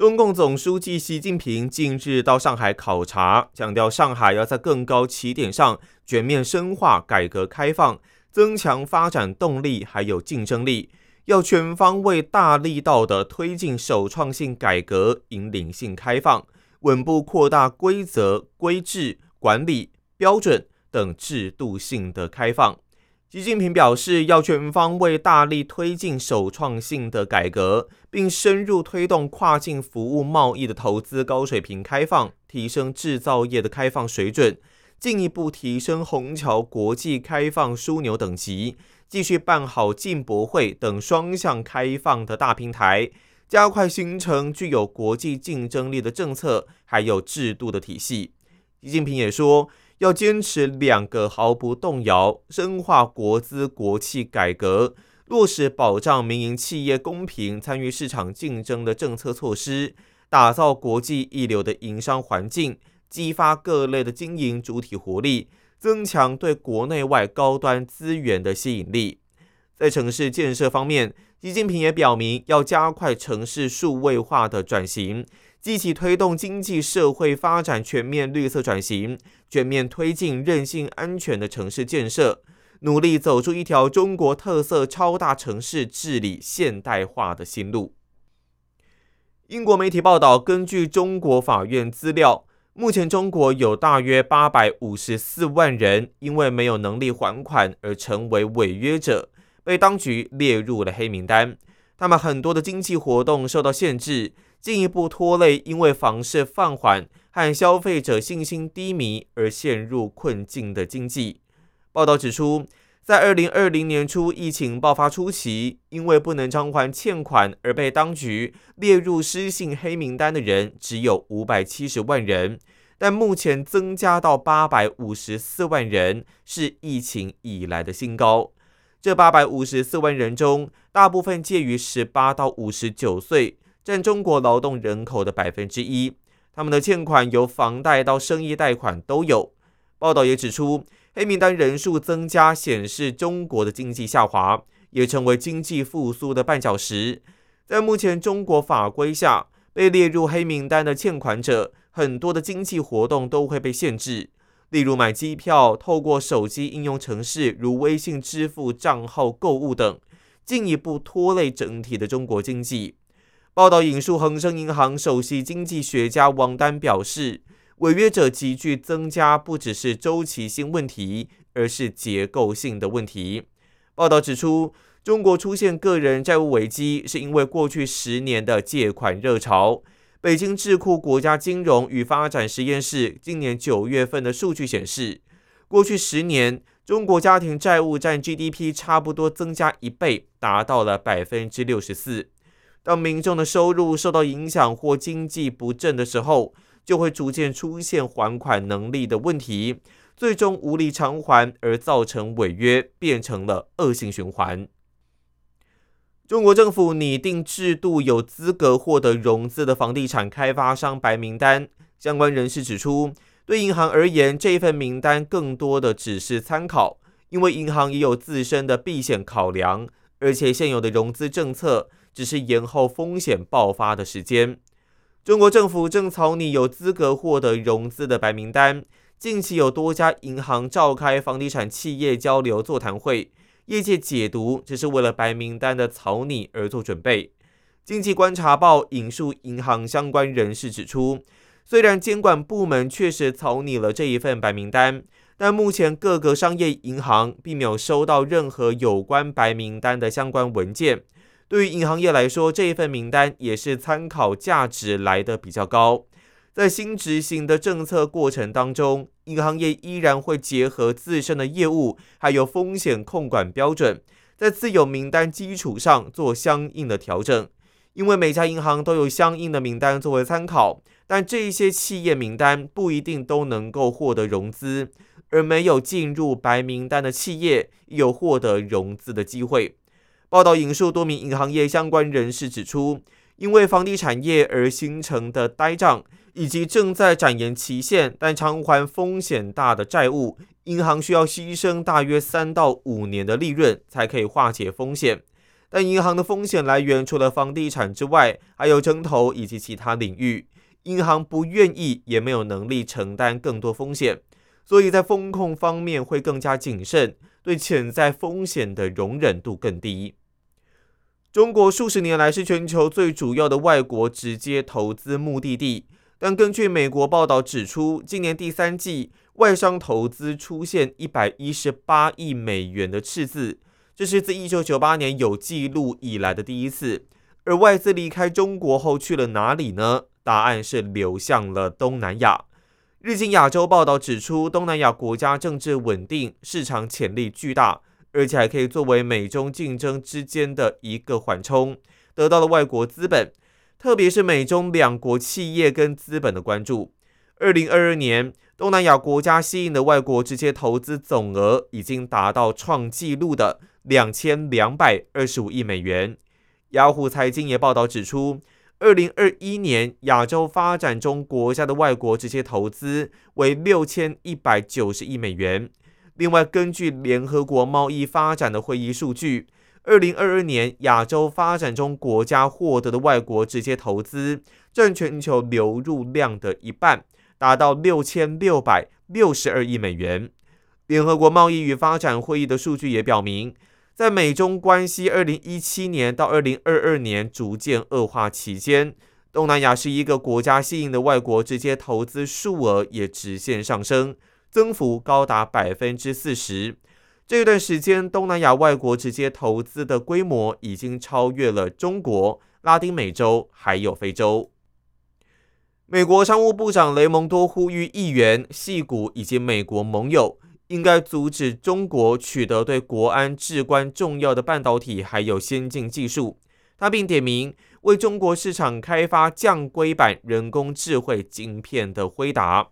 中共总书记习近平近日到上海考察，强调上海要在更高起点上全面深化改革开放，增强发展动力还有竞争力，要全方位、大力道的推进首创性改革、引领性开放，稳步扩大规则、规制、管理标准等制度性的开放。习近平表示，要全方位、大力推进首创性的改革，并深入推动跨境服务贸易的投资高水平开放，提升制造业的开放水准，进一步提升虹桥国际开放枢纽等级，继续办好进博会等双向开放的大平台，加快形成具有国际竞争力的政策还有制度的体系。习近平也说。要坚持两个毫不动摇，深化国资国企改革，落实保障民营企业公平参与市场竞争的政策措施，打造国际一流的营商环境，激发各类的经营主体活力，增强对国内外高端资源的吸引力。在城市建设方面，习近平也表明要加快城市数位化的转型。积极推动经济社会发展全面绿色转型，全面推进韧性安全的城市建设，努力走出一条中国特色超大城市治理现代化的新路。英国媒体报道，根据中国法院资料，目前中国有大约八百五十四万人因为没有能力还款而成为违约者，被当局列入了黑名单。他们很多的经济活动受到限制。进一步拖累，因为房市放缓和消费者信心低迷而陷入困境的经济。报道指出，在二零二零年初疫情爆发初期，因为不能偿还欠款而被当局列入失信黑名单的人只有五百七十万人，但目前增加到八百五十四万人，是疫情以来的新高。这八百五十四万人中，大部分介于十八到五十九岁。占中国劳动人口的百分之一，他们的欠款由房贷到生意贷款都有。报道也指出，黑名单人数增加显示中国的经济下滑，也成为经济复苏的绊脚石。在目前中国法规下，被列入黑名单的欠款者，很多的经济活动都会被限制，例如买机票、透过手机应用程式如微信支付账号购物等，进一步拖累整体的中国经济。报道引述恒生银行首席经济学家王丹表示，违约者急剧增加不只是周期性问题，而是结构性的问题。报道指出，中国出现个人债务危机，是因为过去十年的借款热潮。北京智库国家金融与发展实验室今年九月份的数据显示，过去十年中国家庭债务占 GDP 差不多增加一倍，达到了百分之六十四。当民众的收入受到影响或经济不振的时候，就会逐渐出现还款能力的问题，最终无力偿还而造成违约，变成了恶性循环。中国政府拟定制度，有资格获得融资的房地产开发商白名单。相关人士指出，对银行而言，这份名单更多的只是参考，因为银行也有自身的避险考量，而且现有的融资政策。只是延后风险爆发的时间。中国政府正草拟有资格获得融资的白名单。近期有多家银行召开房地产企业交流座谈会，业界解读只是为了白名单的草拟而做准备。经济观察报引述银行相关人士指出，虽然监管部门确实草拟了这一份白名单，但目前各个商业银行并没有收到任何有关白名单的相关文件。对于银行业来说，这一份名单也是参考价值来的比较高。在新执行的政策过程当中，银行业依然会结合自身的业务，还有风险控管标准，在自有名单基础上做相应的调整。因为每家银行都有相应的名单作为参考，但这些企业名单不一定都能够获得融资，而没有进入白名单的企业有获得融资的机会。报道引述多名银行业相关人士指出，因为房地产业而形成的呆账，以及正在展延期限但偿还风险大的债务，银行需要牺牲大约三到五年的利润才可以化解风险。但银行的风险来源除了房地产之外，还有征投以及其他领域。银行不愿意，也没有能力承担更多风险，所以在风控方面会更加谨慎，对潜在风险的容忍度更低。中国数十年来是全球最主要的外国直接投资目的地，但根据美国报道指出，今年第三季外商投资出现一百一十八亿美元的赤字。这是自一九九八年有记录以来的第一次，而外资离开中国后去了哪里呢？答案是流向了东南亚。日经亚洲报道指出，东南亚国家政治稳定，市场潜力巨大，而且还可以作为美中竞争之间的一个缓冲，得到了外国资本，特别是美中两国企业跟资本的关注。二零二二年，东南亚国家吸引的外国直接投资总额已经达到创纪录的。两千两百二十五亿美元。雅虎财经也报道指出，二零二一年亚洲发展中国家的外国直接投资为六千一百九十亿美元。另外，根据联合国贸易发展的会议数据，二零二二年亚洲发展中国家获得的外国直接投资占全球流入量的一半，达到六千六百六十二亿美元。联合国贸易与发展会议的数据也表明。在美中关系二零一七年到二零二二年逐渐恶化期间，东南亚是一个国家吸引的外国直接投资数额也直线上升，增幅高达百分之四十。这段时间，东南亚外国直接投资的规模已经超越了中国、拉丁美洲还有非洲。美国商务部长雷蒙多呼吁议员、系股以及美国盟友。应该阻止中国取得对国安至关重要的半导体还有先进技术。他并点名为中国市场开发降规版人工智慧晶片的辉达。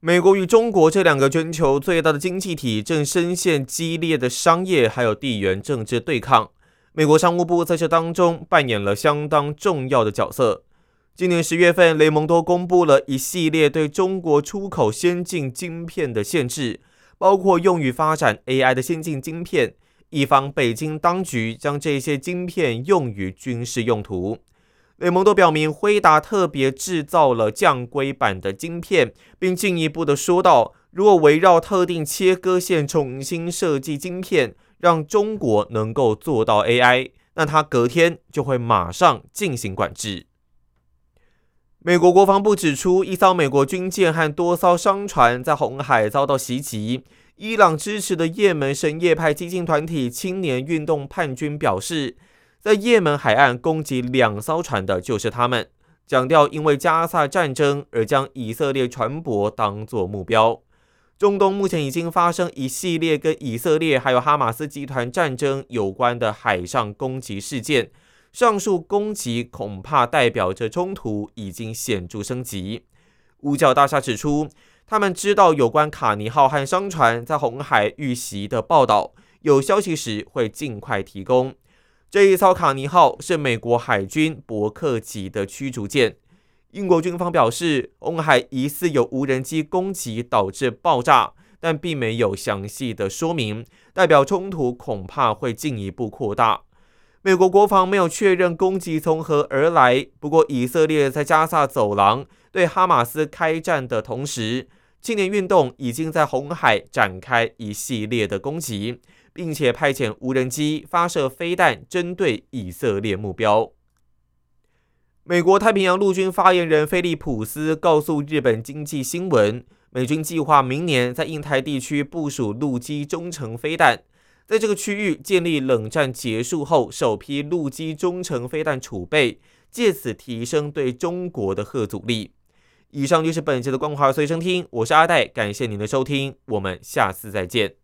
美国与中国这两个全球最大的经济体正深陷激烈的商业还有地缘政治对抗。美国商务部在这当中扮演了相当重要的角色。今年十月份，雷蒙多公布了一系列对中国出口先进晶片的限制。包括用于发展 AI 的先进晶片，以防北京当局将这些晶片用于军事用途。雷蒙多表明，辉达特别制造了降规版的晶片，并进一步的说道，如果围绕特定切割线重新设计晶片，让中国能够做到 AI，那他隔天就会马上进行管制。美国国防部指出，一艘美国军舰和多艘商船在红海遭到袭击。伊朗支持的也门什叶派激进团体青年运动叛军表示，在也门海岸攻击两艘船的就是他们，强调因为加萨战争而将以色列船舶当作目标。中东目前已经发生一系列跟以色列还有哈马斯集团战争有关的海上攻击事件。上述攻击恐怕代表着冲突已经显著升级。五角大厦指出，他们知道有关卡尼号和商船在红海遇袭的报道，有消息时会尽快提供。这一艘卡尼号是美国海军伯克级的驱逐舰。英国军方表示，红海疑似有无人机攻击导致爆炸，但并没有详细的说明，代表冲突恐怕会进一步扩大。美国国防没有确认攻击从何而来。不过，以色列在加萨走廊对哈马斯开战的同时，青年运动已经在红海展开一系列的攻击，并且派遣无人机发射飞弹针对以色列目标。美国太平洋陆军发言人菲利普斯告诉日本经济新闻，美军计划明年在印太地区部署陆基中程飞弹。在这个区域建立冷战结束后首批陆基中程飞弹储备，借此提升对中国的核阻力。以上就是本期的光华随身听，我是阿戴，感谢您的收听，我们下次再见。